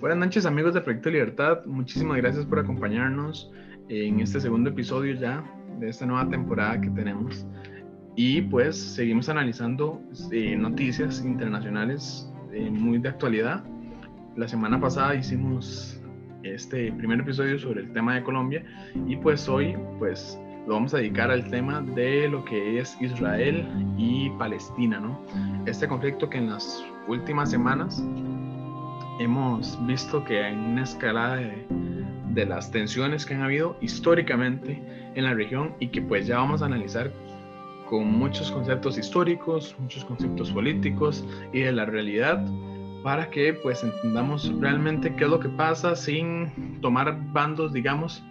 Buenas noches amigos de Proyecto Libertad, muchísimas gracias por acompañarnos en este segundo episodio ya de esta nueva temporada que tenemos. Y pues seguimos analizando eh, noticias internacionales eh, muy de actualidad. La semana pasada hicimos este primer episodio sobre el tema de Colombia y pues hoy pues lo vamos a dedicar al tema de lo que es Israel y Palestina, ¿no? Este conflicto que en las últimas semanas hemos visto que hay una escalada de, las tensiones que han habido históricamente en la región y que pues ya vamos a analizar con muchos conceptos históricos, muchos conceptos políticos y de la realidad para que pues entendamos realmente qué es lo que pasa sin tomar bandos, digamos,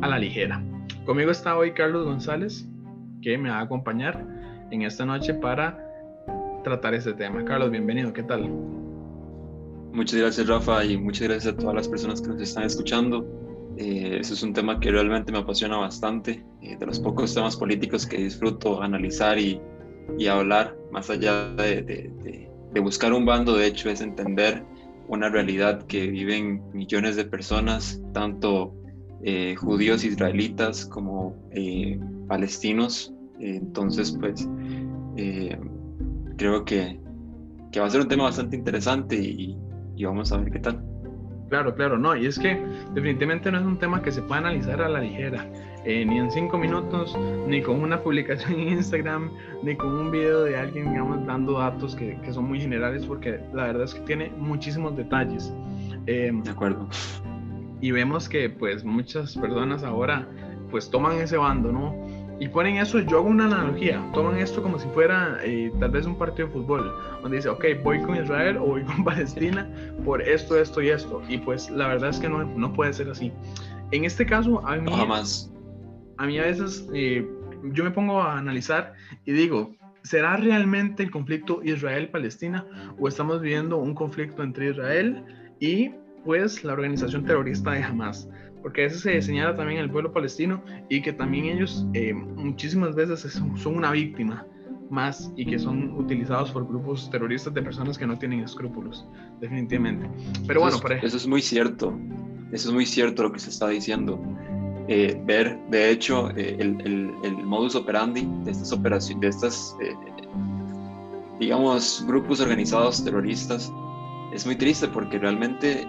a la ligera. Conmigo está hoy Carlos González, que me va a acompañar en esta noche para tratar este tema. Carlos, bienvenido, ¿qué tal? Muchas gracias Rafa y muchas gracias a todas las personas que nos están escuchando. Eh, eso es un tema que realmente me apasiona bastante, eh, de los pocos temas políticos que disfruto analizar y, y hablar, más allá de, de, buscar un bando, de hecho es entender una realidad que viven millones de personas, tanto eh, judíos israelitas como palestinos. entonces, pues creo que, que va a ser un tema bastante interesante y, y vamos a ver qué tal. Claro, claro, no, y es que definitivamente no es un tema que se pueda analizar a la ligera, eh, ni en cinco minutos, ni con una publicación en Instagram, ni con un video de alguien, digamos, dando datos que, que son muy generales, porque la verdad es que tiene muchísimos detalles. Em, de acuerdo. Y vemos que, pues, muchas personas ahora, pues, toman ese bando, ¿no? Y ponen eso, yo hago una analogía, toman esto como si fuera eh, tal vez un partido de fútbol, donde dice, ok, voy con Israel o voy con Palestina por esto, esto y esto, y pues la verdad es que no, no puede ser así. En este caso, a mí, jamás. A mí a veces eh, yo me pongo a analizar y digo, ¿será realmente el conflicto Israel-Palestina o estamos viviendo un conflicto entre Israel y pues la organización terrorista de Hamas? Porque a veces se señala también el pueblo palestino y que también ellos eh, muchísimas veces son, una víctima más y que son utilizados por grupos terroristas de personas que no tienen escrúpulos, definitivamente. Pero bueno, eso es, eso es muy cierto, eso es muy cierto lo que se está diciendo. Eh, ver, de hecho, eh, el, el, el, modus operandi de estas operaciones, de estas, digamos, grupos organizados terroristas, es muy triste porque realmente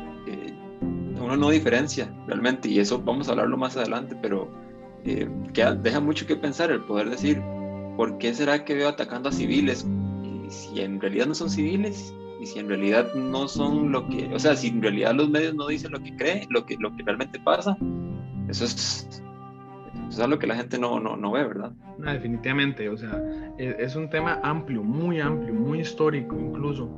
uno no diferencia realmente, y eso vamos a hablarlo más adelante, pero eh, deja mucho que pensar el poder decir, ¿por qué será que veo atacando a civiles? Y si en realidad no son civiles, y si en realidad no son lo que, o sea, si en realidad los medios no dicen lo que creen, lo que, lo que realmente pasa, eso es, es algo que la gente no, no, no ve, ¿verdad? No, definitivamente, o sea, es, es un tema amplio, muy amplio, muy histórico incluso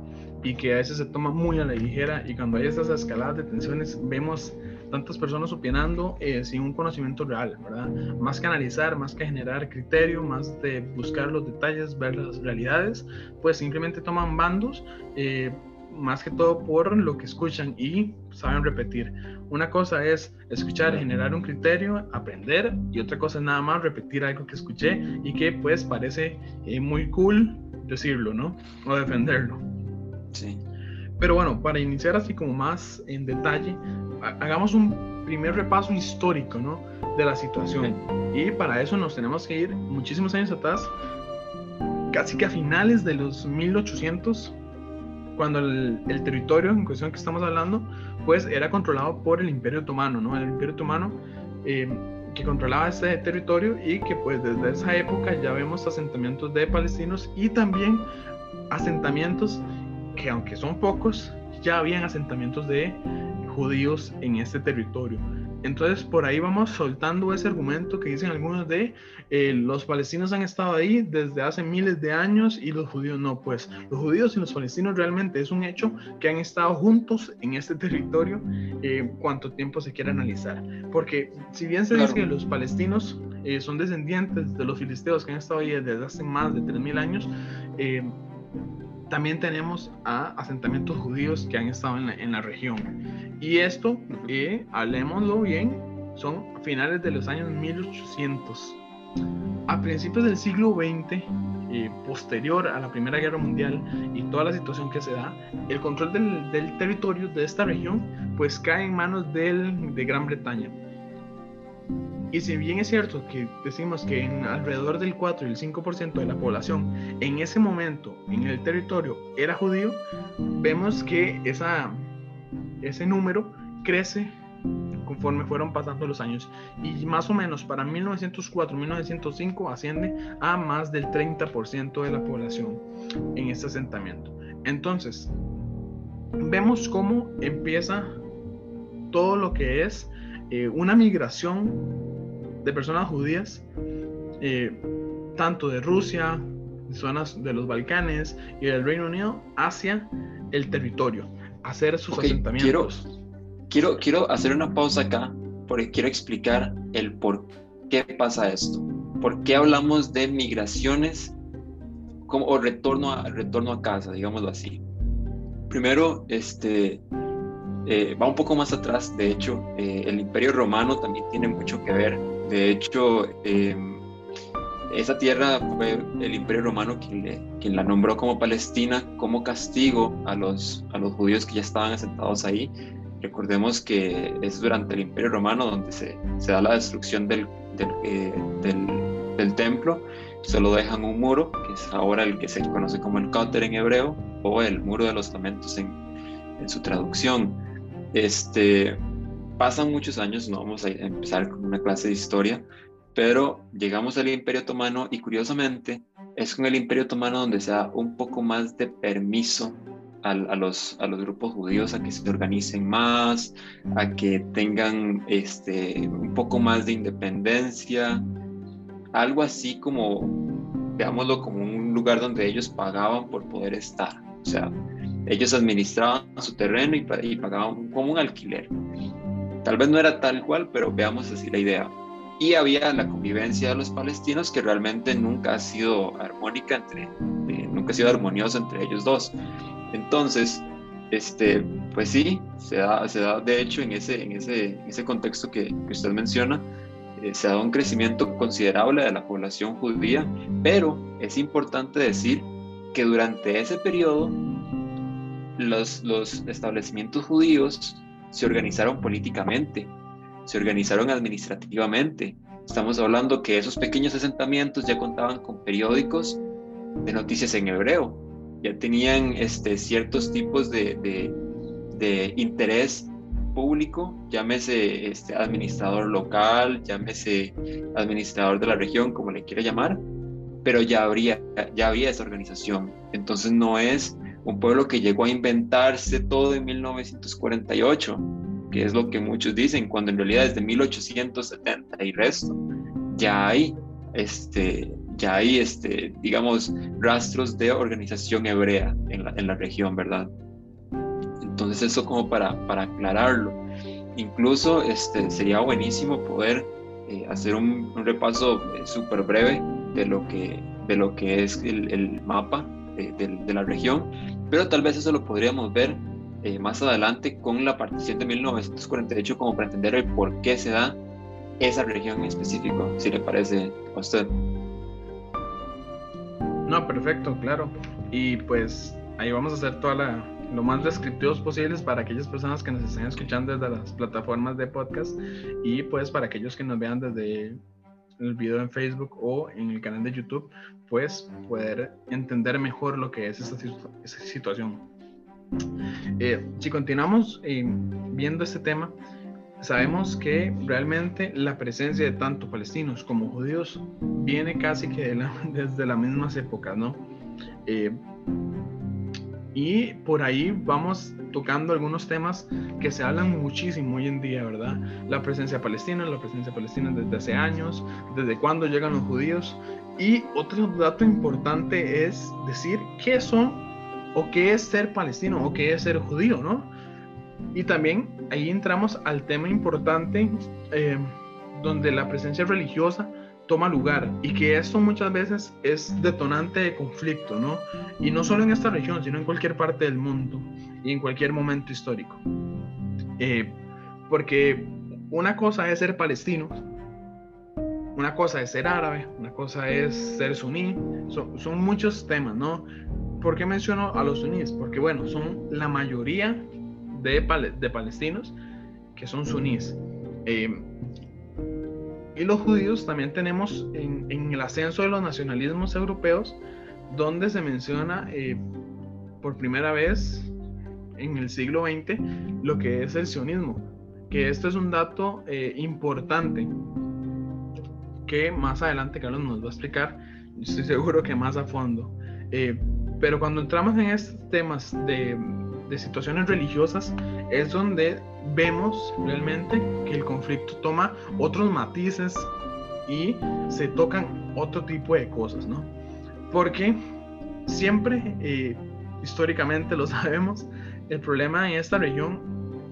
y que a veces se toma muy a la ligera y cuando hay estas escaladas de tensiones vemos tantas personas opinando eh, sin un conocimiento real, ¿verdad? Más que analizar, más que generar criterio, más de buscar los detalles, ver las realidades, pues simplemente toman bandos, eh, más que todo por lo que escuchan y saben repetir. Una cosa es escuchar, generar un criterio, aprender y otra cosa es nada más repetir algo que escuché y que pues parece eh, muy cool decirlo, ¿no? O defenderlo. Sí. Pero bueno, para iniciar así como más en detalle, hagamos un primer repaso histórico, ¿no? De la situación. Y para eso nos tenemos que ir muchísimos años atrás, casi que a finales de los 1800, cuando el, territorio en cuestión que estamos hablando, pues era controlado por el Imperio Otomano, ¿no? El Imperio Otomano eh, que controlaba este territorio y que pues desde esa época ya vemos asentamientos de palestinos y también asentamientos que aunque son pocos, ya habían asentamientos de judíos en este territorio. Entonces por ahí vamos soltando ese argumento que dicen algunos de eh, los palestinos han estado ahí desde hace miles de años y los judíos no, pues los judíos y los palestinos realmente es un hecho que han estado juntos en este territorio eh, cuanto tiempo se quiera analizar. Porque si bien se dice que los palestinos eh, son descendientes de los filisteos que han estado ahí desde hace más de 3.000 años, eh, también tenemos a asentamientos judíos que han estado en la, región. Y esto, eh, hablemoslo bien, son finales de los años 1800. a principios del siglo XX, eh, posterior a la Primera Guerra Mundial y toda la situación que se da, el control del, del territorio de esta región pues cae en manos del, de Gran Bretaña. Y si bien es cierto que decimos que en alrededor del 4 y el 5% de la población en ese momento en el territorio era judío, vemos que esa, ese número crece conforme fueron pasando los años y más o menos para 1904-1905 asciende a más del 30% de la población en este asentamiento. Entonces, vemos cómo empieza todo lo que es eh, una migración de personas judías, eh, tanto de Rusia, zonas de los Balcanes y del Reino Unido, hacia el territorio, hacer sus asentamientos. Quiero, quiero, hacer una pausa acá porque quiero explicar el por qué pasa esto. ¿Por qué hablamos de migraciones como, o retorno a, retorno a casa, digámoslo así? Primero, este, eh, va un poco más atrás, de hecho, eh, el Imperio Romano también tiene mucho que ver. De hecho, em, esa tierra fue el Imperio Romano quien, la nombró como Palestina como castigo a los, judíos que ya estaban asentados ahí. Recordemos que es durante el Imperio Romano donde se, da la destrucción del, del, eh, del, del, templo. Solo dejan un muro, que es ahora el que se conoce como el Kotel en hebreo, o el Muro de los Lamentos en, en su traducción. Este, pasan muchos años, no vamos a empezar con una clase de historia, pero llegamos al Imperio Otomano y curiosamente es con el Imperio Otomano donde se da un poco más de permiso a, los, a los grupos judíos a que se organicen más, a que tengan este, un poco más de independencia, algo así como, veámoslo como un lugar donde ellos pagaban por poder estar. O sea, ellos administraban su terreno y, pagaban como un alquiler. Tal vez no era tal cual, pero veamos así la idea. Y había la convivencia de los palestinos que realmente nunca ha sido armónica entre, eh, nunca ha sido armoniosa entre ellos dos. Entonces, este, pues sí, se da, se da de hecho en ese, en ese, ese contexto que, que usted menciona, eh, se da un crecimiento considerable de la población judía, pero es importante decir que durante ese periodo los, los establecimientos judíos se organizaron políticamente, se organizaron administrativamente. Estamos hablando que esos pequeños asentamientos ya contaban con periódicos de noticias en hebreo, ya tenían este, ciertos tipos de, de, interés público, llámese este, administrador local, llámese administrador de la región, como le quiera llamar, pero ya, habría, ya había esa organización. Entonces no es un pueblo que llegó a inventarse todo en 1948, que es lo que muchos dicen, cuando en realidad desde 1870 y resto ya hay, este, ya hay, este, digamos, rastros de organización hebrea en la, región, ¿verdad? Entonces eso como para, para aclararlo. Incluso este, sería buenísimo poder eh, hacer un, repaso eh, súper breve de lo, que, de lo que es el, mapa de, de, la región pero tal vez eso lo podríamos ver eh, más adelante con la partición de 1948 como para entender el por qué se da esa región en específico, si le parece a usted. No, perfecto, claro. Y pues ahí vamos a hacer toda la, lo más descriptivos posibles para aquellas personas que nos estén escuchando desde las plataformas de podcast y pues para aquellos que nos vean desde el video en Facebook o en el canal de YouTube, pues poder entender mejor lo que es esa, situación. Eh, si continuamos eh, viendo este tema, sabemos que realmente la presencia de tanto palestinos como judíos viene casi que desde las mismas épocas, ¿no? Eh, y por ahí vamos tocando algunos temas que se hablan muchísimo hoy en día, ¿verdad? La presencia palestina, la presencia palestina desde hace años, desde cuándo llegan los judíos. Y otro dato importante es decir qué son o qué es ser palestino o qué es ser judío, ¿no? Y también ahí entramos al tema importante eh, donde la presencia religiosa toma lugar y que esto muchas veces es detonante de conflicto, ¿no? Y no solo en esta región, sino en cualquier parte del mundo y en cualquier momento histórico. Eh, porque una cosa es ser palestino una cosa es ser árabe, una cosa es ser suní, son, muchos temas, ¿no? ¿Por qué menciono a los suníes? Porque, bueno, son la mayoría de, de palestinos que son suníes. Eh, y los judíos también tenemos en, el ascenso de los nacionalismos europeos, donde se menciona eh, por primera vez en el siglo XX lo que es el sionismo, que esto es un dato eh, importante que más adelante Carlos nos va a explicar, estoy seguro que más a fondo. Eh, pero cuando entramos en estos temas de, de situaciones religiosas, es donde vemos realmente que el conflicto toma otros matices y se tocan otro tipo de cosas, ¿no? Porque siempre, eh, históricamente lo sabemos, el problema en esta región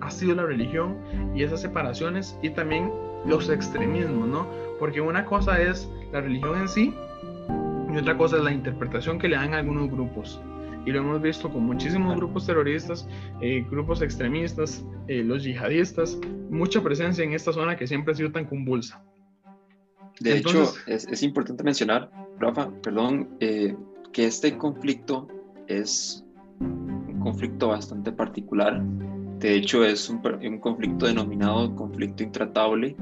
ha sido la religión y esas separaciones y también los extremismos, ¿no? Porque una cosa es la religión en sí y otra cosa es la interpretación que le dan algunos grupos. Y lo hemos visto con muchísimos grupos terroristas, eh, grupos extremistas, eh, los yihadistas, mucha presencia en esta zona que siempre ha sido tan convulsa. De hecho, es, es, importante mencionar, Rafa, perdón, eh, que este conflicto es un conflicto bastante particular. De hecho, es un, un conflicto denominado conflicto intratable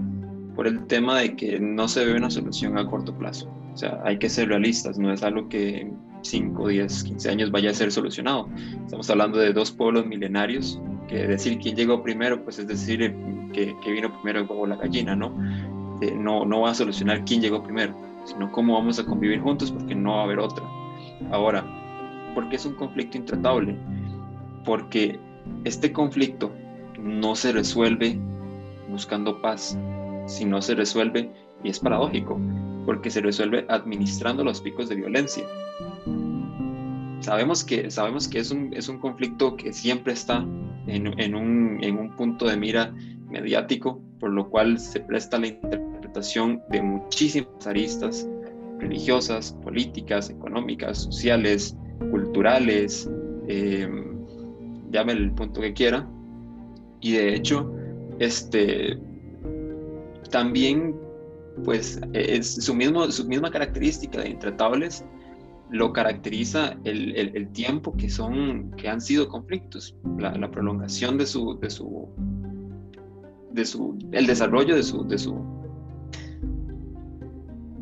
por el tema de que no se ve una solución a corto plazo. O sea, hay que ser realistas, no es algo que en 5, 10, 15 años vaya a ser solucionado. Estamos hablando de dos pueblos milenarios, que decir quién llegó primero, pues es decir eh, que, que vino primero el huevo la gallina, ¿no? Eh, no, no va a solucionar quién llegó primero, sino cómo vamos a convivir juntos porque no va a haber otra. Ahora, ¿por qué es un conflicto intratable? Porque este conflicto no se resuelve buscando paz, si no se resuelve, y es paradójico, porque se resuelve administrando los picos de violencia. Sabemos que, sabemos que es, un, es un conflicto que siempre está en, en, un, en un punto de mira mediático, por lo cual se presta la interpretación de muchísimas aristas religiosas, políticas, económicas, sociales, culturales, eh, llame el punto que quiera. Y de hecho, este, también pues es su, mismo, su misma característica de intratables lo caracteriza el, el, tiempo que son que han sido conflictos la, prolongación de su de su de su el desarrollo de su de su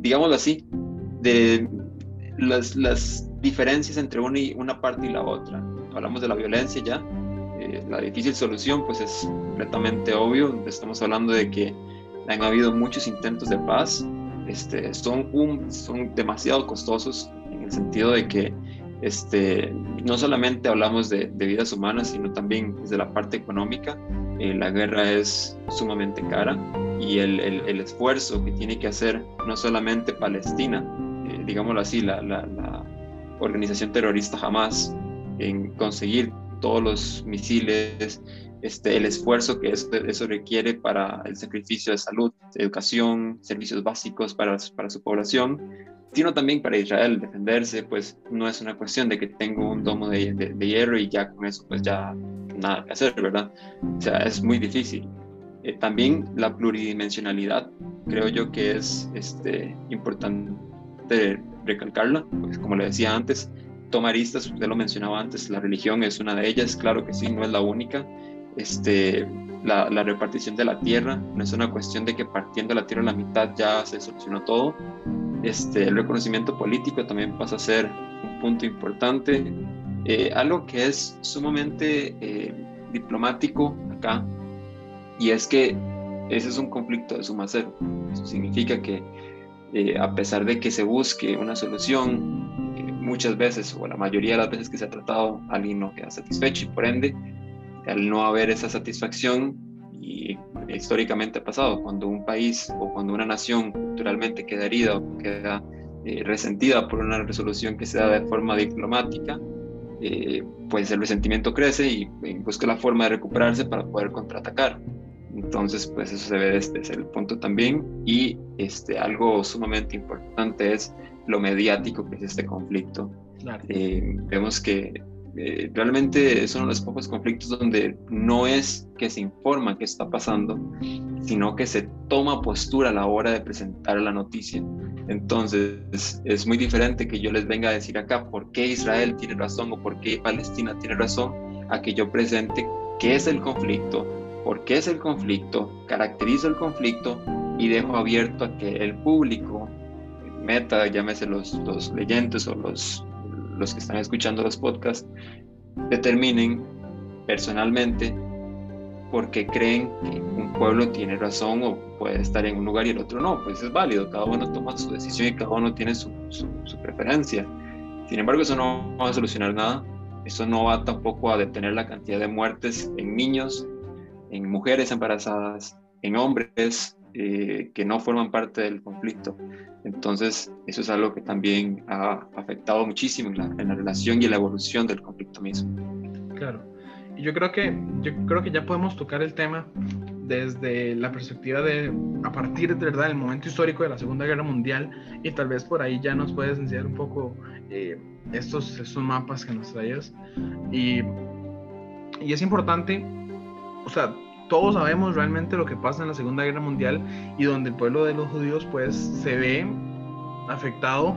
digámoslo así de las, las diferencias entre una y una parte y la otra. Hablamos de la violencia ya eh, la difícil solución pues es completamente obvio. Estamos hablando de que han habido muchos intentos de paz, este, son, un, son demasiado costosos en el sentido de que este, no solamente hablamos de, vidas humanas, sino también desde la parte económica. Eh, la guerra es sumamente cara y el, el, esfuerzo que tiene que hacer no solamente Palestina, eh, digámoslo así, la, la, la, organización terrorista jamás en conseguir todos los misiles, este, el esfuerzo que eso, eso, requiere para el sacrificio de salud, educación, servicios básicos para, para su población, sino también para Israel defenderse, pues no es una cuestión de que tengo un domo de, de, hierro y ya con eso pues ya nada que hacer, ¿verdad? O sea, es muy difícil. Eh, también la pluridimensionalidad, creo yo que es este, importante recalcarla, pues como le decía antes, toma aristas, usted lo mencionaba antes, la religión es una de ellas, claro que sí, no es la única, este, la, repartición de la tierra, no es una cuestión de que partiendo la tierra a la mitad ya se solucionó todo. Este, el reconocimiento político también pasa a ser un punto importante. Eh, algo que es sumamente eh, diplomático acá, y es que ese es un conflicto de suma cero. Eso significa que eh, a pesar de que se busque una solución, muchas veces o la mayoría de las veces que se ha tratado, alguien no queda satisfecho y por ende al no haber esa satisfacción, y históricamente ha pasado, cuando un país o cuando una nación culturalmente queda herida o queda eh, resentida por una resolución que se da de forma diplomática, eh, pues el resentimiento crece y, busca la forma de recuperarse para poder contraatacar. Entonces, pues eso se ve desde, el punto también. Y este, algo sumamente importante es lo mediático que es este conflicto. Eh, vemos que eh, realmente es uno de los pocos conflictos donde no es que se informa qué está pasando, sino que se toma postura a la hora de presentar la noticia. Entonces es muy diferente que yo les venga a decir acá por qué Israel tiene razón o por qué Palestina tiene razón, a que yo presente qué es el conflicto, por qué es el conflicto, caracterizo el conflicto y dejo abierto a que el público, meta, llámese los, los leyentes o los los que están escuchando los podcasts determinen personalmente por qué creen que un pueblo tiene razón o puede estar en un lugar y el otro no. Pues es válido, cada uno toma su decisión y cada uno tiene su, su, preferencia. Sin embargo, eso no va a solucionar nada. Eso no va tampoco a detener la cantidad de muertes en niños, en mujeres embarazadas, en hombres eh, que no forman parte del conflicto. Entonces, eso es algo que también ha afectado muchísimo en la, relación y la evolución del conflicto mismo. Claro. Y yo creo que yo creo que ya podemos tocar el tema desde la perspectiva de a partir de verdad del momento histórico de la Segunda Guerra Mundial y tal vez por ahí ya nos puedes enseñar un poco eh, estos, estos mapas que nos traías y, y es importante o sea todos sabemos realmente lo que pasa en la Segunda Guerra Mundial y donde el pueblo de los judíos pues se ve afectado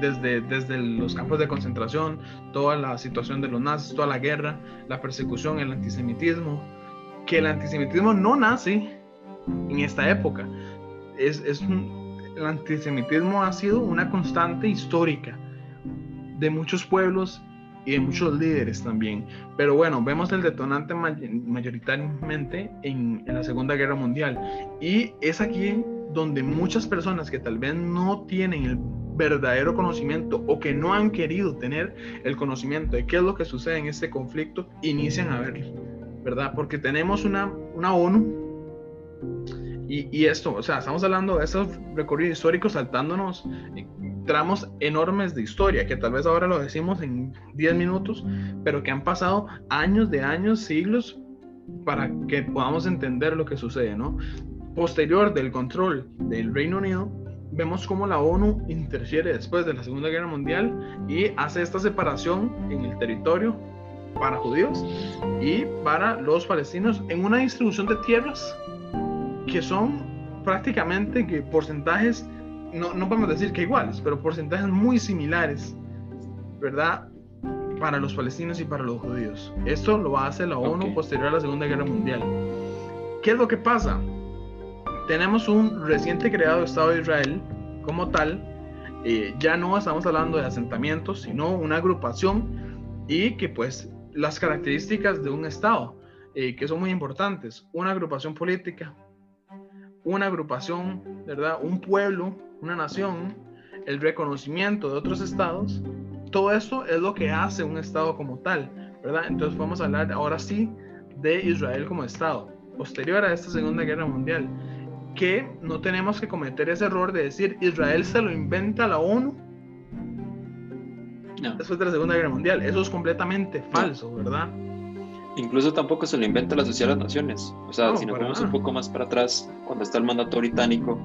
desde, desde los campos de concentración, toda la situación de los nazis, toda la guerra, la persecución, el antisemitismo, que el antisemitismo no nace en esta época. Es, es el antisemitismo ha sido una constante histórica de muchos pueblos y de muchos líderes también. Pero bueno, vemos el detonante mayoritariamente en, en, la Segunda Guerra Mundial. Y es aquí donde muchas personas que tal vez no tienen el verdadero conocimiento o que no han querido tener el conocimiento de qué es lo que sucede en este conflicto, inician a verlo, ¿verdad? Porque tenemos una, una ONU y, y, esto, o sea, estamos hablando de esos recorridos históricos saltándonos tramos enormes de historia, que tal vez ahora lo decimos en 10 minutos, pero que han pasado años de años, siglos, para que podamos entender lo que sucede, ¿no? Posterior del control del Reino Unido, vemos cómo la ONU interfiere después de la Segunda Guerra Mundial y hace esta separación en el territorio para judíos y para los palestinos en una distribución de tierras que son prácticamente que porcentajes no, no podemos decir que iguales, pero porcentajes muy similares, ¿verdad? Para los palestinos y para los judíos. Esto lo hacer la ONU posterior a la Segunda Guerra Mundial. ¿Qué es lo que pasa? Tenemos un reciente creado Estado de Israel como tal. Eh, ya no estamos hablando de asentamientos, sino una agrupación y que pues las características de un Estado, eh, que son muy importantes. Una agrupación política, una agrupación, ¿verdad? Un pueblo, una nación, el reconocimiento de otros estados, todo eso es lo que hace un estado como tal, ¿verdad? Entonces vamos a hablar ahora sí de Israel como estado, posterior a esta Segunda Guerra Mundial, que no tenemos que cometer ese error de decir Israel se lo inventa la ONU después de la Segunda Guerra Mundial. Eso es completamente falso, ¿verdad? Incluso tampoco se lo inventa la Sociedad de las Naciones. O sea, si nos vamos un poco más para atrás, cuando está el mandato británico,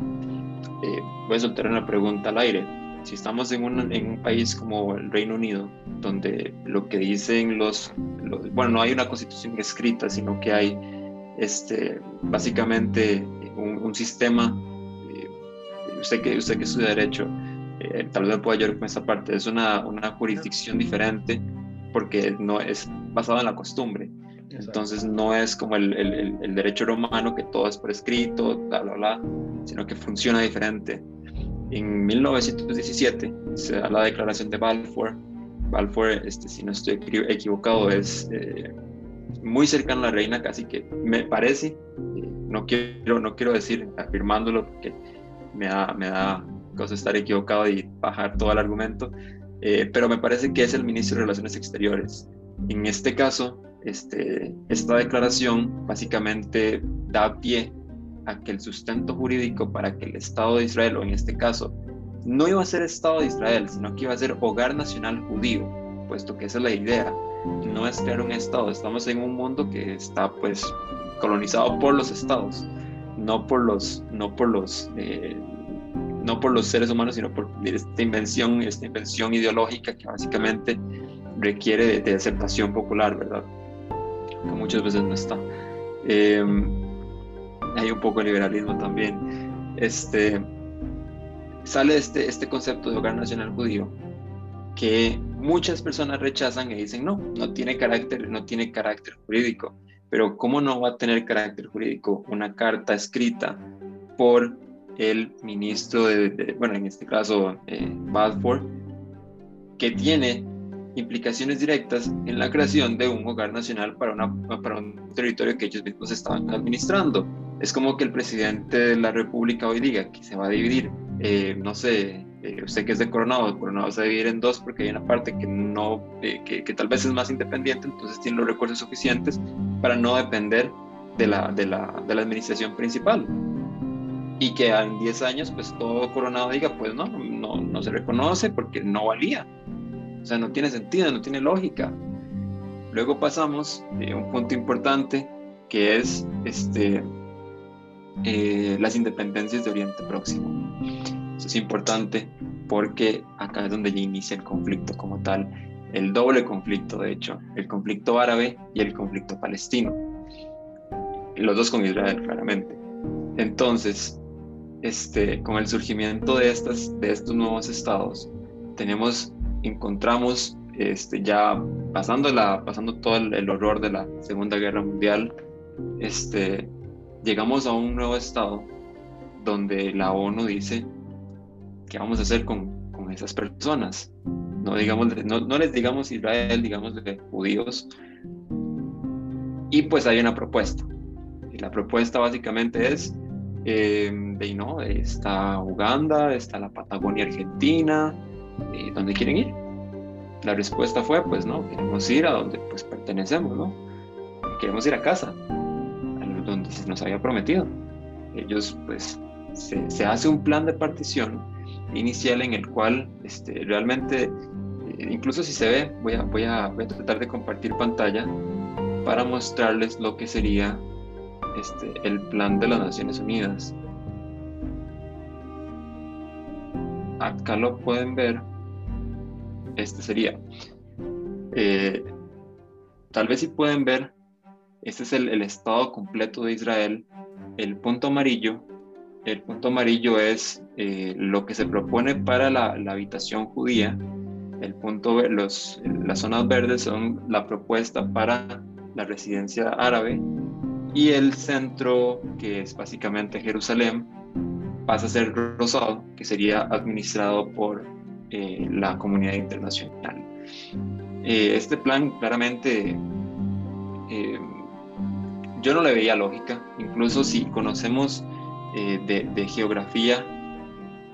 eh, voy a soltar una pregunta al aire. Si estamos en un, en un país como el Reino Unido, donde lo que dicen los, bueno, no hay una constitución escrita, sino que hay este, básicamente un, sistema, eh, usted, que, usted que estudia derecho, eh, tal vez me pueda ayudar con esa parte, es una, una jurisdicción diferente porque no es basado en la costumbre. Entonces no es como el, el, el, derecho romano que todo es por escrito, bla, bla, bla, sino que funciona diferente. En 1917 se la declaración de Balfour. Balfour, este, si no estoy equivocado, es eh, muy cercano a la reina, casi que me parece, eh, no, quiero, no quiero decir afirmándolo porque me da, me da cosa estar equivocado y bajar todo el argumento, eh, pero me parece que es el ministro de Relaciones Exteriores. En este caso, este, esta declaración básicamente da pie a que el sustento jurídico para que el Estado de Israel, o en este caso, no iba a ser Estado de Israel, sino que iba a ser hogar nacional judío, puesto que esa es la idea, no es crear un Estado, estamos en un mundo que está pues colonizado por los Estados, no por los, no por los eh, no por los seres humanos, sino por esta invención, esta invención ideológica que básicamente requiere de, aceptación popular, ¿verdad? Que muchas veces no está. Em, hay un poco de liberalismo también. Este, sale este, este concepto de hogar nacional judío que muchas personas rechazan y dicen no, no tiene carácter, no tiene carácter jurídico. Pero ¿cómo no va a tener carácter jurídico una carta escrita por el ministro de, bueno, en este caso, eh, Balfour, que tiene implicaciones directas en la creación de un hogar nacional para, un territorio que ellos mismos estaban administrando. Es como que el presidente de la República hoy diga que se va a dividir, eh, no sé, eh, usted que es de Coronado, Coronado se va a dividir en dos porque hay una parte que no, eh, que, tal vez es más independiente, entonces tiene los recursos suficientes para no depender de la, de la, de la administración principal. Y que en 10 años, pues todo Coronado diga, pues no, no, no se reconoce porque no valía. Sea, no tiene sentido, no tiene lógica. Luego pasamos a un punto importante que es este, eh, las independencias de Oriente Próximo. Eso es importante porque acá es donde ya inicia el conflicto como tal, el doble conflicto de hecho, el conflicto árabe y el conflicto palestino. Los dos con Israel, claramente. Entonces, este, con el surgimiento de, estas, de estos nuevos estados, tenemos, encontramos este, ya pasando, la, pasando todo el, el, horror de la Segunda Guerra Mundial, este, llegamos a un nuevo estado donde la ONU dice, ¿qué vamos a hacer con, con esas personas? No, digamos, no, no, les digamos Israel, digamos de judíos. Y pues hay una propuesta. Y la propuesta básicamente es, eh, de, ¿no? está Uganda, está la Patagonia Argentina, eh, ¿dónde quieren ir? La respuesta fue, pues no, queremos ir a donde pues pertenecemos, ¿no? Queremos ir a casa, a donde se nos había prometido. Ellos pues se, se hace un plan de partición inicial en el cual este, realmente, eh, incluso si se ve, voy a, voy, a, voy a tratar de compartir pantalla para mostrarles lo que sería este, el plan de las Naciones Unidas. Acá lo pueden ver. Este sería. Eh, tal vez si pueden ver, este es el, estado completo de Israel. El punto amarillo el punto amarillo es eh, lo que se propone para la, habitación judía. El punto, los, las zonas verdes son la propuesta para la residencia árabe y el centro, que es básicamente Jerusalén, pasa a ser rosado, que sería administrado por eh, la comunidad internacional. Eh, este plan claramente yo no le veía lógica, incluso si conocemos eh, de, geografía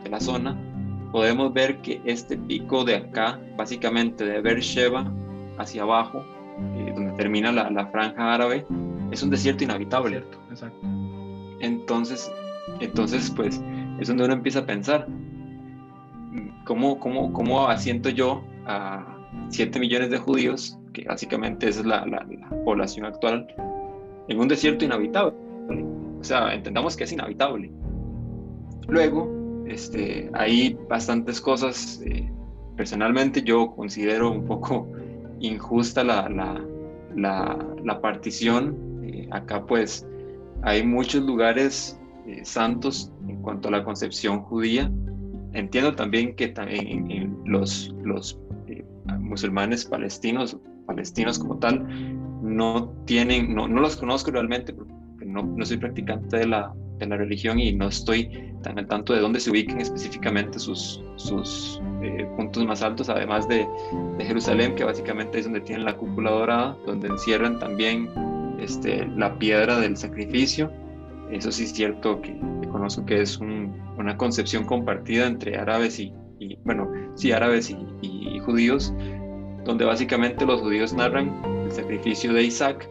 de la zona, podemos ver que este pico de acá, básicamente de Beersheba hacia abajo, eh, donde termina la, franja árabe, es un desierto inhabitable. Exacto. Entonces, entonces, pues, es donde uno empieza a pensar, ¿cómo, cómo, cómo asiento yo a 7 millones de judíos, que básicamente es la, la población actual, en un desierto inhabitable? O sea, entendamos que es inhabitable. Luego, este, hay bastantes cosas. Eh, personalmente yo considero un poco injusta la, la, la, partición. Eh, acá pues hay muchos lugares eh, santos en cuanto a la concepción judía. Entiendo también que también los, los musulmanes palestinos, palestinos como tal, no tienen, no, no los conozco realmente, no, soy practicante de la, de la, religión y no estoy tan al tanto de dónde se ubiquen específicamente sus, sus eh, puntos más altos, además de, de, Jerusalén, que básicamente es donde tienen la cúpula dorada, donde encierran también este, la piedra del sacrificio. Eso sí es cierto que, conozco que es una concepción compartida entre árabes y, bueno, sí, árabes y, judíos, donde básicamente los judíos narran el sacrificio de Isaac,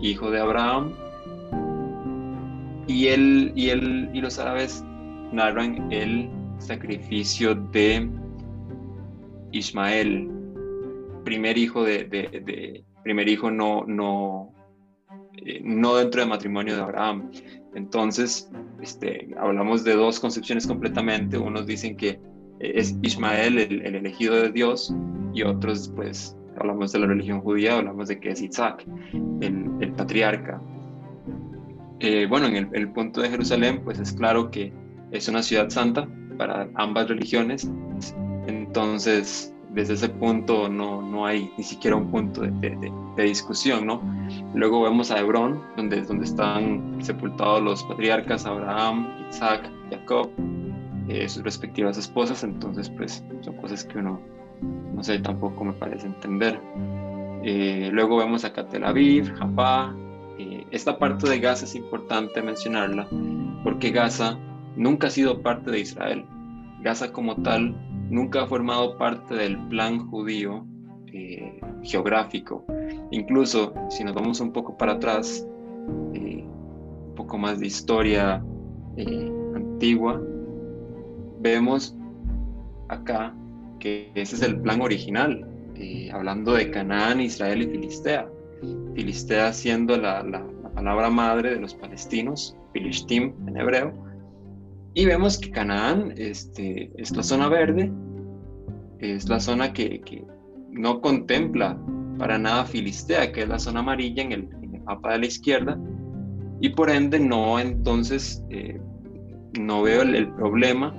hijo de Abraham, y, él, y, él, y los árabes narran el sacrificio de Ismael, primer hijo de, primer hijo no, eh, no dentro del matrimonio de Abraham. Entonces, este, hablamos de dos concepciones completamente. Unos dicen que es Ismael el, elegido de Dios y otros pues hablamos de la religión judía, hablamos de que es Isaac, el, patriarca. Eh, bueno, en el, punto de Jerusalén, pues es claro que es una ciudad santa para ambas religiones, entonces desde ese punto no, no hay ni siquiera un punto de, discusión, ¿no? Luego vemos a Hebrón, donde, donde están sepultados los patriarcas Abraham, Isaac, Jacob, eh, sus respectivas esposas, entonces pues son cosas que uno, no sé, tampoco me parece entender. Eh, luego vemos acá Tel Aviv, Jaffa. Eh, esta parte de Gaza es importante mencionarla porque Gaza nunca ha sido parte de Israel. Gaza como tal nunca ha formado parte del plan judío geográfico. Incluso si nos vamos un poco para atrás, un poco más de historia antigua, vemos acá que ese es el plan original, eh, hablando de Canaán, Israel y Filistea. Filistea siendo la, palabra madre de los palestinos, Filishtim en hebreo. Y vemos que Canaán este, es la zona verde, es la zona que, no contempla para nada Filistea, que es la zona amarilla en el, mapa de la izquierda, y por ende no, entonces, eh, no veo el, problema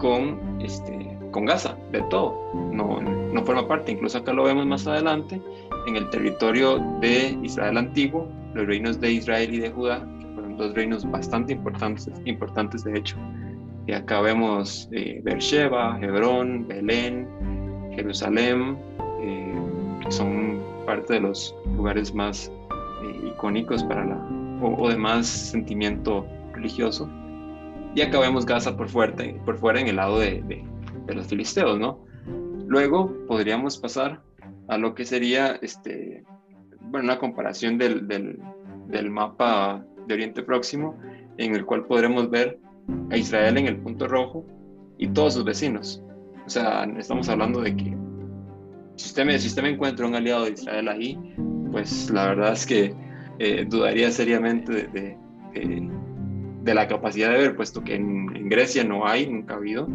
con, este, con Gaza, de todo, no, no forma parte, incluso acá lo vemos más adelante, en el territorio de Israel antiguo, los reinos de Israel y de Judá, que fueron dos reinos bastante importantes, importantes de hecho. Y acá vemos eh, Beersheba, Hebrón, Belén, Jerusalén, eh, que son parte de los lugares más eh, icónicos para la, o, de más sentimiento religioso. Y acá vemos Gaza por, fuerte, por fuera en el lado de, de, los filisteos, ¿no? Luego podríamos pasar a lo que sería este, bueno, una comparación del, del, del, mapa de Oriente Próximo, en el cual podremos ver a Israel en el punto rojo y todos sus vecinos. O sea, estamos hablando de que si usted me, si usted me encuentra un aliado de Israel ahí, pues la verdad es que eh, dudaría seriamente de, de, de la capacidad de ver, puesto que en, Grecia no hay, nunca ha habido.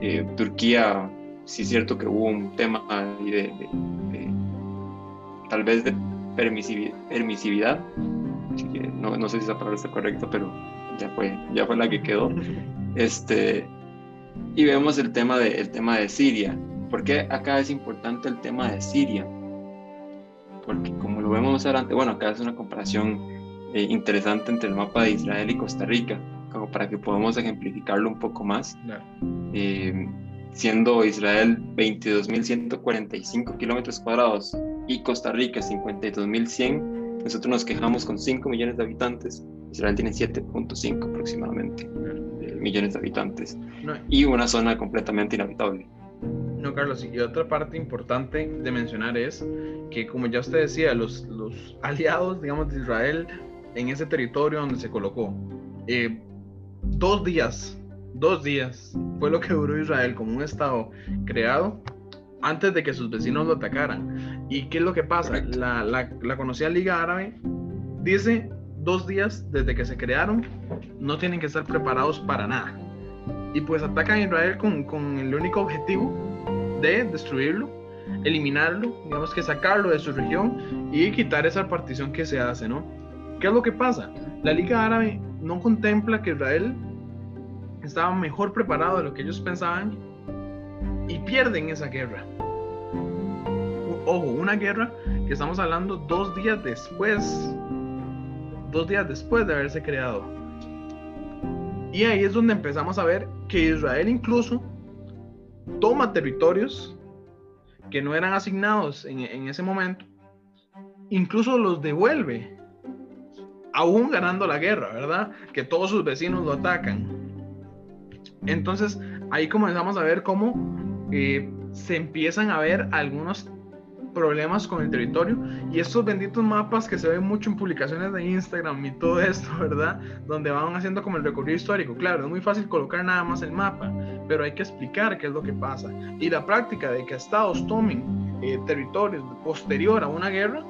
Eh, Turquía, sí es cierto que hubo un tema de, tal vez de permisividad, no, no, sé si esa palabra está correcta, pero ya fue, ya fue la que quedó. Este, y vemos el tema, de, el tema de Siria. ¿Por qué acá es importante el tema de Siria? Porque como lo vemos adelante, bueno, acá es una comparación eh, interesante entre el mapa de Israel y Costa Rica, como para que podamos ejemplificarlo un poco más. Eh, siendo Israel 22.145 kilómetros cuadrados y Costa Rica 52.100, nosotros nos quejamos con 5 millones de habitantes, Israel tiene 7.5 aproximadamente eh, millones de habitantes y una zona completamente inhabitable. No, Carlos, y otra parte importante de mencionar es que, como ya usted decía, los, los aliados, digamos, de Israel en ese territorio donde se colocó. Eh, dos días, dos días fue lo que duró Israel como un estado creado antes de que sus vecinos lo atacaran. ¿Y qué es lo que pasa? La, la, la, conocida Liga Árabe dice dos días desde que se crearon, no tienen que estar preparados para nada. Y pues atacan a Israel con, con el único objetivo de destruirlo, eliminarlo, digamos que sacarlo de su región y quitar esa partición que se hace, ¿no? ¿Qué es lo que pasa? La Liga Árabe no contempla que Israel estaba mejor preparado de lo que ellos pensaban y pierden esa guerra. Ojo, una guerra que estamos hablando dos días después, dos días después de haberse creado. Y ahí es donde empezamos a ver que Israel incluso toma territorios que no eran asignados en, ese momento, incluso los devuelve aún ganando la guerra, ¿verdad? Que todos sus vecinos lo atacan. Entonces, ahí comenzamos a ver cómo eh, se empiezan a ver algunos problemas con el territorio y estos benditos mapas que se ven mucho en publicaciones de Instagram y todo esto, ¿verdad? Donde van haciendo como el recorrido histórico. Claro, es muy fácil colocar nada más el mapa, pero hay que explicar qué es lo que pasa. Y la práctica de que estados tomen eh, territorios posterior a una guerra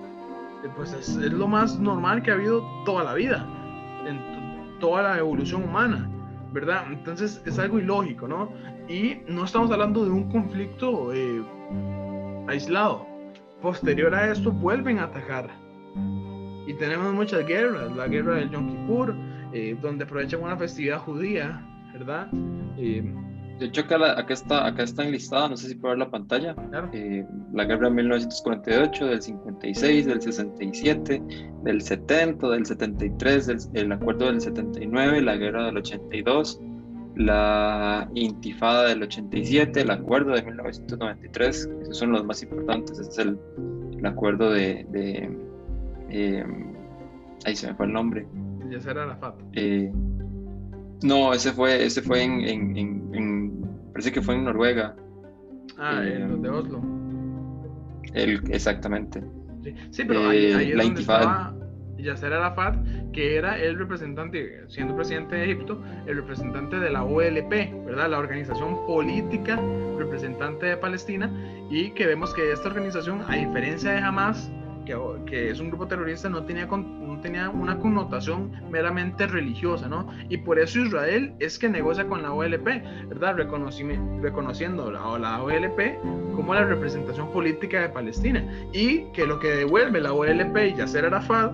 pues es, lo más normal que ha habido toda la vida, en toda la evolución humana, ¿verdad? Entonces es algo ilógico, ¿no? Y no estamos hablando de un conflicto eh, aislado, posterior a esto vuelven a atacar. Y tenemos muchas guerras, la guerra del Yom Kippur, eh, donde aprovechan una festividad judía, ¿verdad? Eh, de hecho, acá, acá, está, acá está enlistada, no sé si puede ver la pantalla, eh, la guerra de 1948, del 56, del 67, del 70, del 73, el acuerdo del 79, la guerra del 82, la intifada del 87, el acuerdo de 1993, esos son los más importantes, este es el, el acuerdo de... de eh, ahí se me fue el nombre. Yasser Arafat. Eh, no, ese fue, ese fue en, en, en, parece que fue en Noruega. Ah, eh, en de Oslo. El, exactamente. Sí, pero ahí, ahí es la donde intifada. estaba Yasser Arafat, que era el representante, siendo presidente de Egipto, el representante de la OLP, ¿verdad? La organización política representante de Palestina, y que vemos que esta organización, a diferencia de Hamas, que, es un grupo terrorista, no tenía, no tenía una connotación meramente religiosa, ¿no? Y por eso Israel es que negocia con la OLP, ¿verdad? reconociendo la, la OLP como la representación política de Palestina, y que lo que devuelve la OLP y Yasser Arafat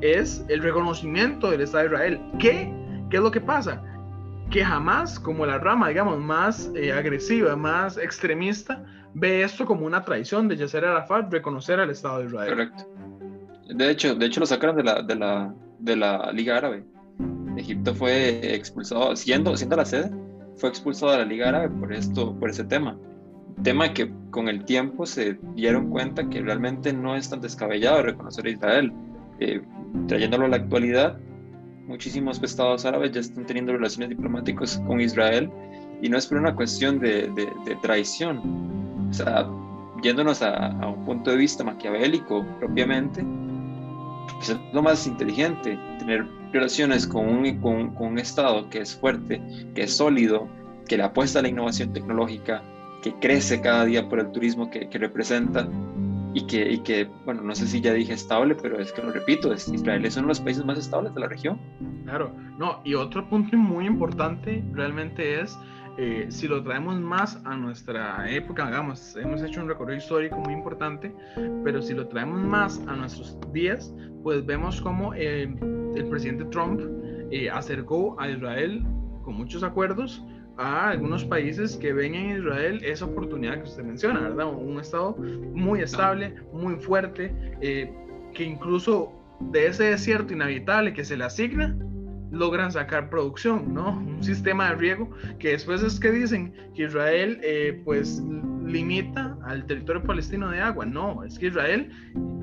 es el reconocimiento del Estado de Israel. ¿Qué? ¿Qué es lo que pasa? Que jamás, como la rama, digamos, más eh, agresiva, más extremista, ve esto como una traición de Yasser Arafat reconocer al Estado de Israel. Correcto. De hecho, de hecho lo sacaron de la, de la, de la Liga Árabe. Egipto fue expulsado, siendo, siendo la sede, fue expulsado de la Liga Árabe por, esto, por ese tema. Tema que con el tiempo se dieron cuenta que realmente no es tan descabellado reconocer a Israel. Eh, trayéndolo a la actualidad, muchísimos estados árabes ya están teniendo relaciones diplomáticas con Israel y no es por una cuestión de, de, traición. O sea, yéndonos a, a, un punto de vista maquiavélico propiamente, pues es lo más inteligente, tener relaciones con un, con, con un Estado que es fuerte, que es sólido, que le apuesta a la innovación tecnológica, que crece cada día por el turismo que, que representa y que, y que, bueno, no sé si ya dije estable, pero es que lo repito, es, Israel es uno de los países más estables de la región. Claro, no, y otro punto muy importante realmente es, eh, si lo traemos más a nuestra época, hagamos, hemos hecho un recorrido histórico muy importante, pero si lo traemos más a nuestros días, pues vemos como eh, el presidente Trump eh, acercó a Israel con muchos acuerdos, a algunos países que ven en Israel esa oportunidad que usted menciona, ¿verdad? Un Estado muy estable, muy fuerte, eh, que incluso de ese desierto inhabitable que se le asigna, logran sacar producción, ¿no? Un sistema de riego que después es que dicen que Israel eh, pues limita al territorio palestino de agua. No, es que Israel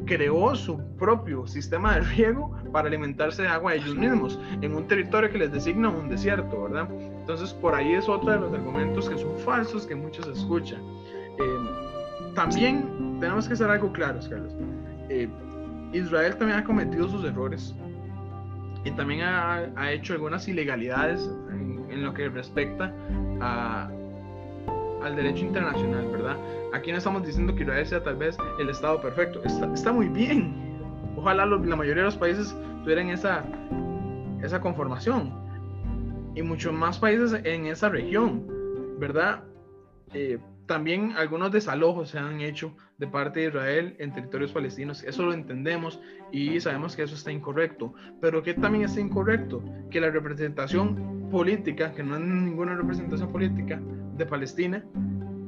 creó su propio sistema de riego para alimentarse de agua ellos mismos en un territorio que les designa un desierto, ¿verdad? Entonces por ahí es otro de los argumentos que son falsos que muchos escuchan. Eh, también tenemos que ser algo claros, Carlos. Eh, Israel también ha cometido sus errores y también ha, ha hecho algunas ilegalidades en, en lo que respecta a, al derecho internacional, ¿verdad? Aquí no estamos diciendo que Israel sea tal vez el Estado perfecto, está, está muy bien. Ojalá la mayoría de los países tuvieran esa, esa conformación. Y muchos más países en esa región, ¿verdad? Eh, también algunos desalojos se han hecho de parte de Israel en territorios palestinos. Eso lo entendemos y sabemos que eso está incorrecto. Pero que también está incorrecto que la representación política, que no es ninguna representación política de Palestina,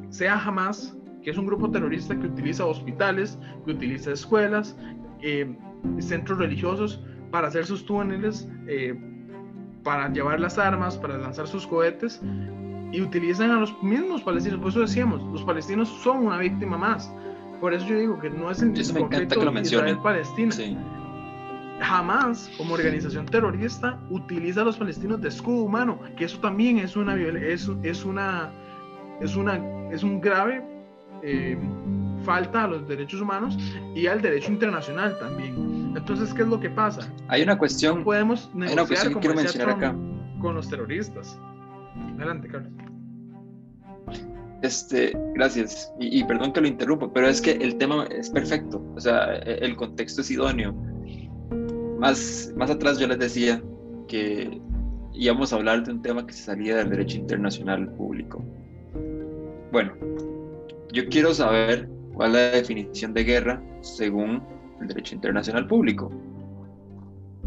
sea jamás que es un grupo terrorista que utiliza hospitales, que utiliza escuelas, eh, centros religiosos para hacer sus túneles, eh, para llevar las armas, para lanzar sus cohetes y utilizan a los mismos palestinos. Por eso decíamos, los palestinos son una víctima más. Por eso yo digo que no es eso conflicto Israel-Palestina. Jamás, como organización terrorista, utiliza a los palestinos de escudo humano, que eso también es una es, es una es una es un grave eh, falta a los derechos humanos y al derecho internacional también. Entonces, ¿qué es lo que pasa? Hay una cuestión. No podemos negociar una cuestión que quiero mencionar acá. con los terroristas. Adelante, Carlos. Este, gracias. Y, y, perdón que lo interrumpa, pero es que el tema es perfecto. O sea, e, el contexto es idóneo. Más, más atrás yo les decía que íbamos a hablar de un tema que se salía del derecho internacional público. Bueno, yo quiero saber ¿Cuál es la definición de guerra según el derecho internacional público?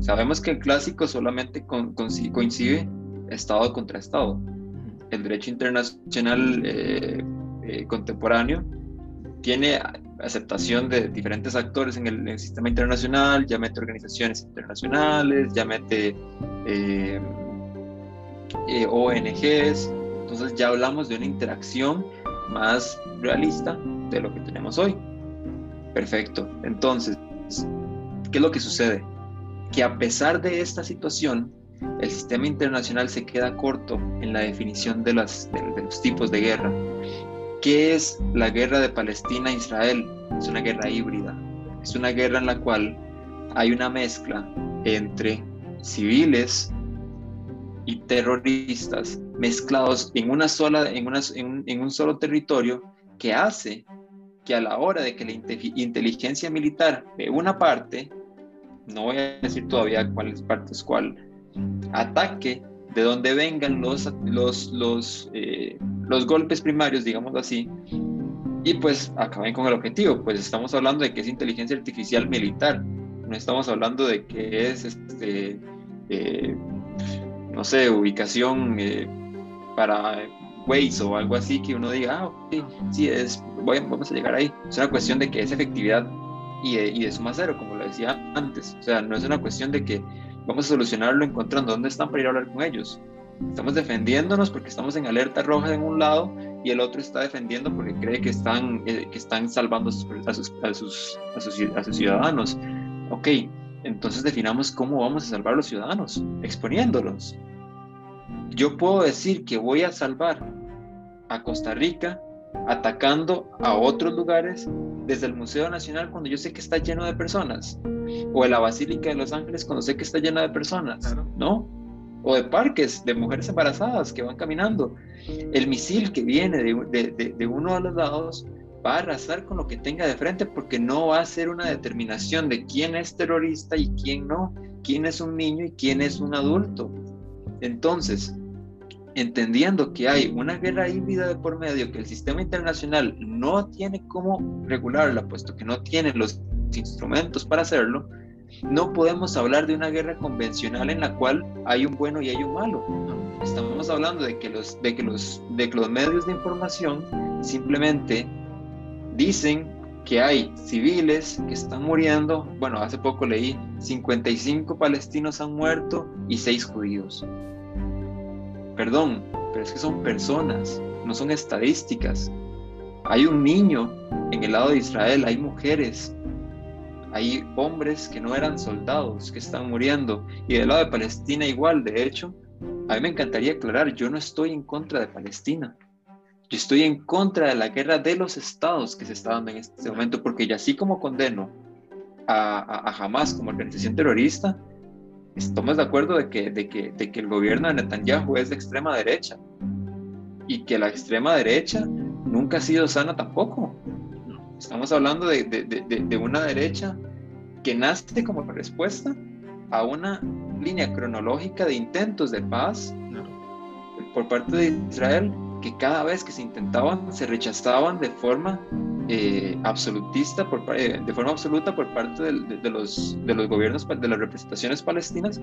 Sabemos que el clásico solamente coincide Estado contra Estado. El derecho internacional eh, eh, contemporáneo tiene aceptación de diferentes actores en el, sistema internacional, ya mete organizaciones internacionales, ya mete eh, ONGs, entonces ya hablamos de una interacción más realista de lo que tenemos hoy. Perfecto. Entonces, ¿qué es lo que sucede? Que a pesar de esta situación, el sistema internacional se queda corto en la definición de, los tipos de guerra. ¿Qué es la guerra de Palestina-Israel? Es una guerra híbrida. Es una guerra en la cual hay una mezcla entre civiles y terroristas mezclados en una sola en, una, en un solo territorio que hace que a la hora de que la inteligencia militar de una parte, no voy a decir todavía cuáles partes cuál, ataque de donde vengan los, los, los, eh, los golpes primarios, digamos así, y pues acaben con el objetivo. Pues estamos hablando de que es inteligencia artificial militar, no estamos hablando de que es, este, eh, no sé, ubicación eh, para Waze o algo así que uno diga, ah, ok, sí, es, vamos a llegar ahí. Es una cuestión de que es efectividad y de, y de suma cero, como lo decía antes. O sea, no es una cuestión de que vamos a solucionarlo encontrando dónde están para ir a hablar con ellos. Estamos defendiéndonos porque estamos en alerta roja en un lado y el otro está defendiendo porque cree que están, eh, que están salvando a sus, a sus, a, sus, a, sus, ciudadanos. Ok, entonces definamos cómo vamos a salvar a los ciudadanos, exponiéndolos. Yo puedo decir que voy a salvar a Costa Rica atacando a otros lugares desde el Museo Nacional cuando yo sé que está lleno de personas, o en la Basílica de Los Ángeles cuando sé que está llena de personas, ¿no? O de parques de mujeres embarazadas que van caminando. El misil que viene de, de uno de los lados va a arrasar con lo que tenga de frente porque no va a ser una determinación de quién es terrorista y quién no, quién es un niño y quién es un adulto. Entonces, entendiendo que hay una guerra híbrida de por medio, que el sistema internacional no tiene cómo regularla, puesto que no tiene los instrumentos para hacerlo, no podemos hablar de una guerra convencional en la cual hay un bueno y hay un malo. Estamos hablando de que los, de que los, de que los medios de información simplemente dicen que hay civiles que están muriendo. Bueno, hace poco leí 55 palestinos han muerto y 6 judíos. Perdón, pero es que son personas, no son estadísticas. Hay un niño en el lado de Israel, hay mujeres, hay hombres que no eran soldados, que están muriendo. Y del lado de Palestina igual, de hecho, a mí me encantaría aclarar, yo no estoy en contra de Palestina. Yo estoy en contra de la guerra de los estados que se está dando en este momento, porque ya así como condeno a, a, a Hamas como organización terrorista, estamos de acuerdo de que, de, que, de que el gobierno de Netanyahu es de extrema derecha y que la extrema derecha nunca ha sido sana tampoco. Estamos hablando de, de, de, una derecha que nace como respuesta a una línea cronológica de intentos de paz por parte de Israel que cada vez que se intentaban se rechazaban de forma eh, absolutista, por, eh, de forma absoluta por parte de, los, de los gobiernos, de las representaciones palestinas,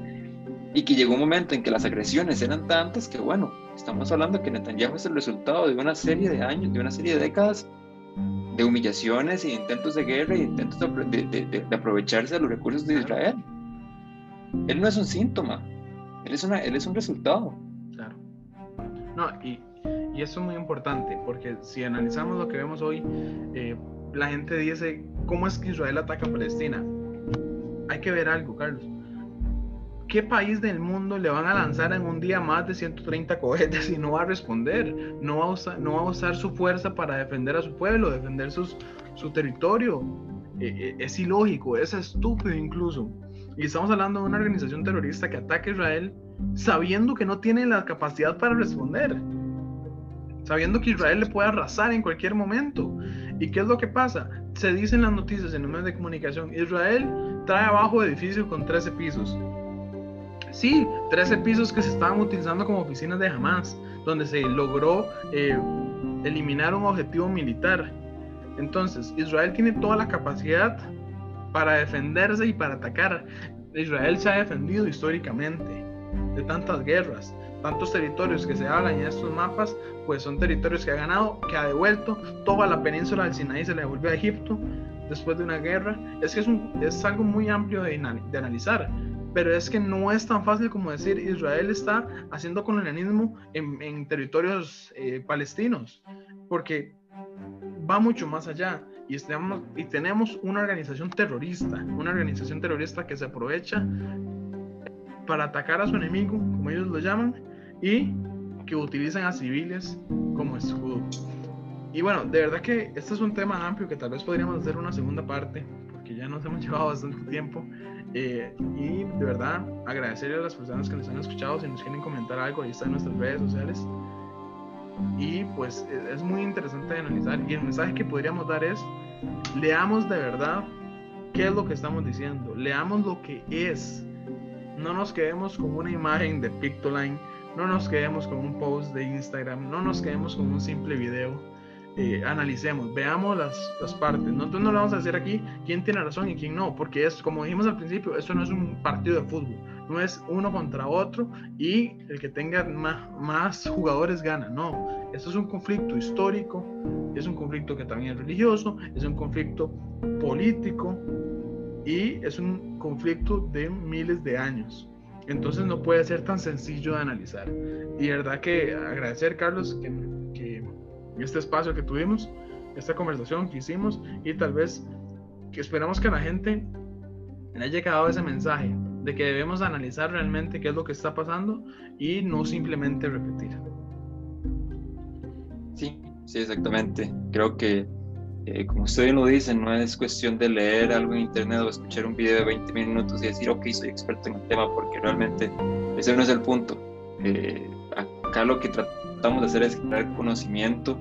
y que llegó un momento en que las agresiones eran tantas que, bueno, estamos hablando que Netanyahu es el resultado de una serie de años, de una serie de décadas de humillaciones y intentos de guerra y intentos de, aprovecharse de los recursos de Israel. Él no es un síntoma, él es, una, él es un resultado. Claro. No, y y eso es muy importante, porque si analizamos lo que vemos hoy, eh, la gente dice, ¿cómo es que Israel ataca a Palestina? Hay que ver algo, Carlos. ¿Qué país del mundo le van a lanzar en un día más de 130 cohetes y no va a responder? No va a usar, no va a usar su fuerza para defender a su pueblo, defender sus, su territorio. Eh, eh, es ilógico, es estúpido incluso. Y estamos hablando de una organización terrorista que ataca a Israel sabiendo que no tiene la capacidad para responder sabiendo que Israel le puede arrasar en cualquier momento. ¿Y qué es lo que pasa? Se dicen las noticias en los medios de comunicación, Israel trae abajo edificio con 13 pisos. Sí, 13 pisos que se estaban utilizando como oficinas de Hamas, donde se logró eh, eliminar un objetivo militar. Entonces, Israel tiene toda la capacidad para defenderse y para atacar. Israel se ha defendido históricamente de tantas guerras, tantos territorios que se hablan en estos mapas, pues son territorios que ha ganado, que ha devuelto, toda la península del Sinaí se le devolvió a Egipto después de una guerra. Es que es, un, es algo muy amplio de, de analizar pero es que no es tan fácil como decir Israel está haciendo colonialismo en, en territorios eh, palestinos, porque va mucho más allá y, y tenemos una organización terrorista, una organización terrorista que se aprovecha para atacar a su enemigo, como ellos lo llaman, y que utilizan a civiles como escudo. Y bueno, de verdad que este es un tema amplio que tal vez podríamos hacer una segunda parte, porque ya nos hemos llevado bastante tiempo. Eh, y de verdad, agradecerle a las personas que nos han escuchado. Si nos quieren comentar algo, ahí está en nuestras redes sociales. Y pues e, es muy interesante analizar. Y el mensaje que podríamos dar es: leamos de verdad qué es lo que estamos diciendo. Leamos lo que es. No nos quedemos con una imagen de Pictoline. No nos quedemos con un post de Instagram. No nos quedemos con un simple video eh, analicemos, veamos las, las, partes. Nosotros no le vamos a decir aquí quién tiene razón y quién no, porque es, como dijimos al principio, esto no es un partido de fútbol, no es uno contra otro y el que tenga más, más jugadores gana, no. Esto es un conflicto histórico, es un conflicto que también es religioso, es un conflicto político y es un conflicto de miles de años. Entonces no puede ser tan sencillo de analizar. Y verdad que agradecer, Carlos, que, que este espacio que tuvimos, esta conversación que hicimos y tal vez que esperamos que a la gente le haya llegado ese mensaje de que debemos analizar realmente qué es lo que está pasando y no simplemente repetir. Sí, sí, exactamente. Creo que, eh, como usted lo dice, no es cuestión de leer algo en internet o escuchar un video de 20 minutos y decir, ok, soy experto en el tema, porque realmente ese no es el punto. Eh, acá lo que tratamos de hacer es crear conocimiento,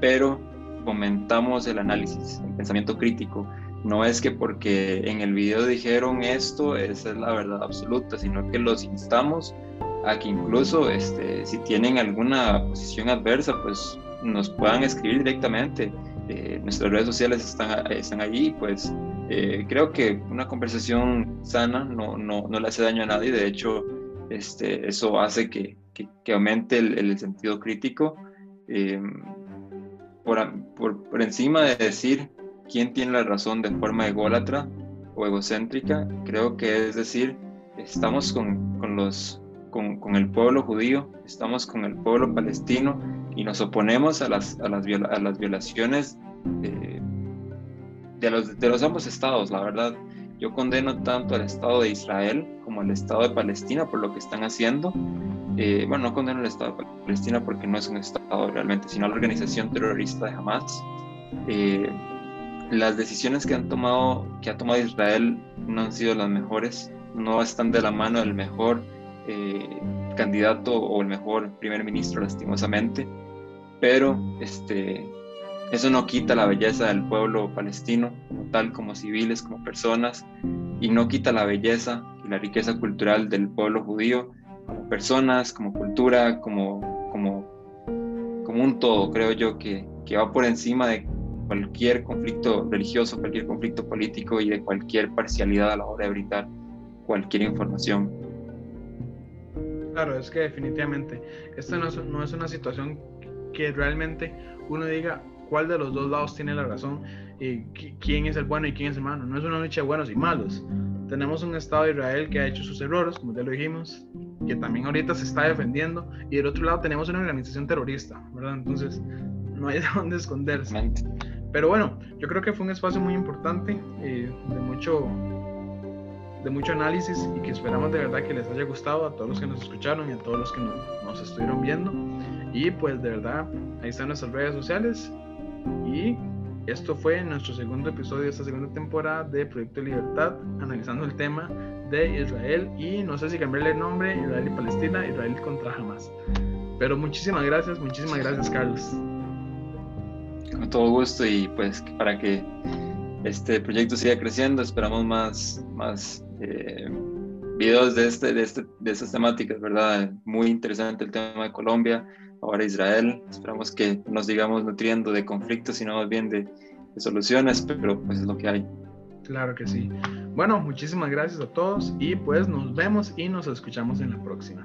pero fomentamos el análisis, el pensamiento crítico. No es que porque en el video dijeron esto, esa es la verdad absoluta, sino que los instamos a que incluso este, si tienen alguna posición adversa, pues nos puedan escribir directamente. Eh, nuestras redes sociales están, están allí, pues eh, creo que una conversación sana no, no, no, le hace daño a nadie, de hecho este, eso hace que, que, aumente el, sentido crítico, eh, por, por, encima de decir quién tiene la razón de forma ególatra o egocéntrica, creo que es decir, estamos con, con los, con, con, el pueblo judío, estamos con el pueblo palestino y nos oponemos a las, a las, a las violaciones de, de, los, de los ambos estados, la verdad. Yo condeno tanto al Estado de Israel como al Estado de Palestina por lo que están haciendo eh, bueno, no condeno el Estado de Palestina porque no es un Estado realmente, sino la organización terrorista de Hamas. Eh, las decisiones que, han tomado, que ha tomado Israel no han sido las mejores, no están de la mano del mejor eh, candidato o el mejor primer ministro, lastimosamente, pero este, eso no quita la belleza del pueblo palestino, tal como civiles, como personas, y no quita la belleza y la riqueza cultural del pueblo judío, como personas, como cultura, como, como, como un todo, creo yo, que, que va por encima de cualquier conflicto religioso, cualquier conflicto político y de cualquier parcialidad a la hora de brindar cualquier información. Claro, es que definitivamente esta no es, no es una situación que realmente uno diga cuál de los dos lados tiene la razón y quién es el bueno y quién es el malo. No es una lucha de buenos y malos. Tenemos un Estado de Israel que ha hecho sus errores, como ya lo dijimos, que también ahorita se está defendiendo, y del otro lado tenemos una organización terrorista, ¿verdad? Entonces, no hay de dónde esconderse. Pero bueno, yo creo que fue un espacio muy importante, eh, de mucho de mucho análisis y que esperamos de verdad que les haya gustado a todos los que nos escucharon y a todos los que nos, nos estuvieron viendo. Y pues de verdad, ahí están nuestras redes sociales y esto fue nuestro segundo episodio de esta segunda temporada de Proyecto Libertad, analizando el tema de Israel y no sé si cambiarle el nombre, Israel y Palestina, Israel contra Hamas. Pero muchísimas gracias, muchísimas gracias Carlos. Con todo gusto y pues para que este proyecto siga creciendo, esperamos más, más eh, videos de, este, de, este, de estas temáticas, ¿verdad? Muy interesante el tema de Colombia ahora Israel. Esperamos que nos sigamos nutriendo de conflictos, sino más bien de, soluciones, pero pues es lo que hay. Claro que sí. Bueno, muchísimas gracias a todos y pues nos vemos y nos escuchamos en la próxima.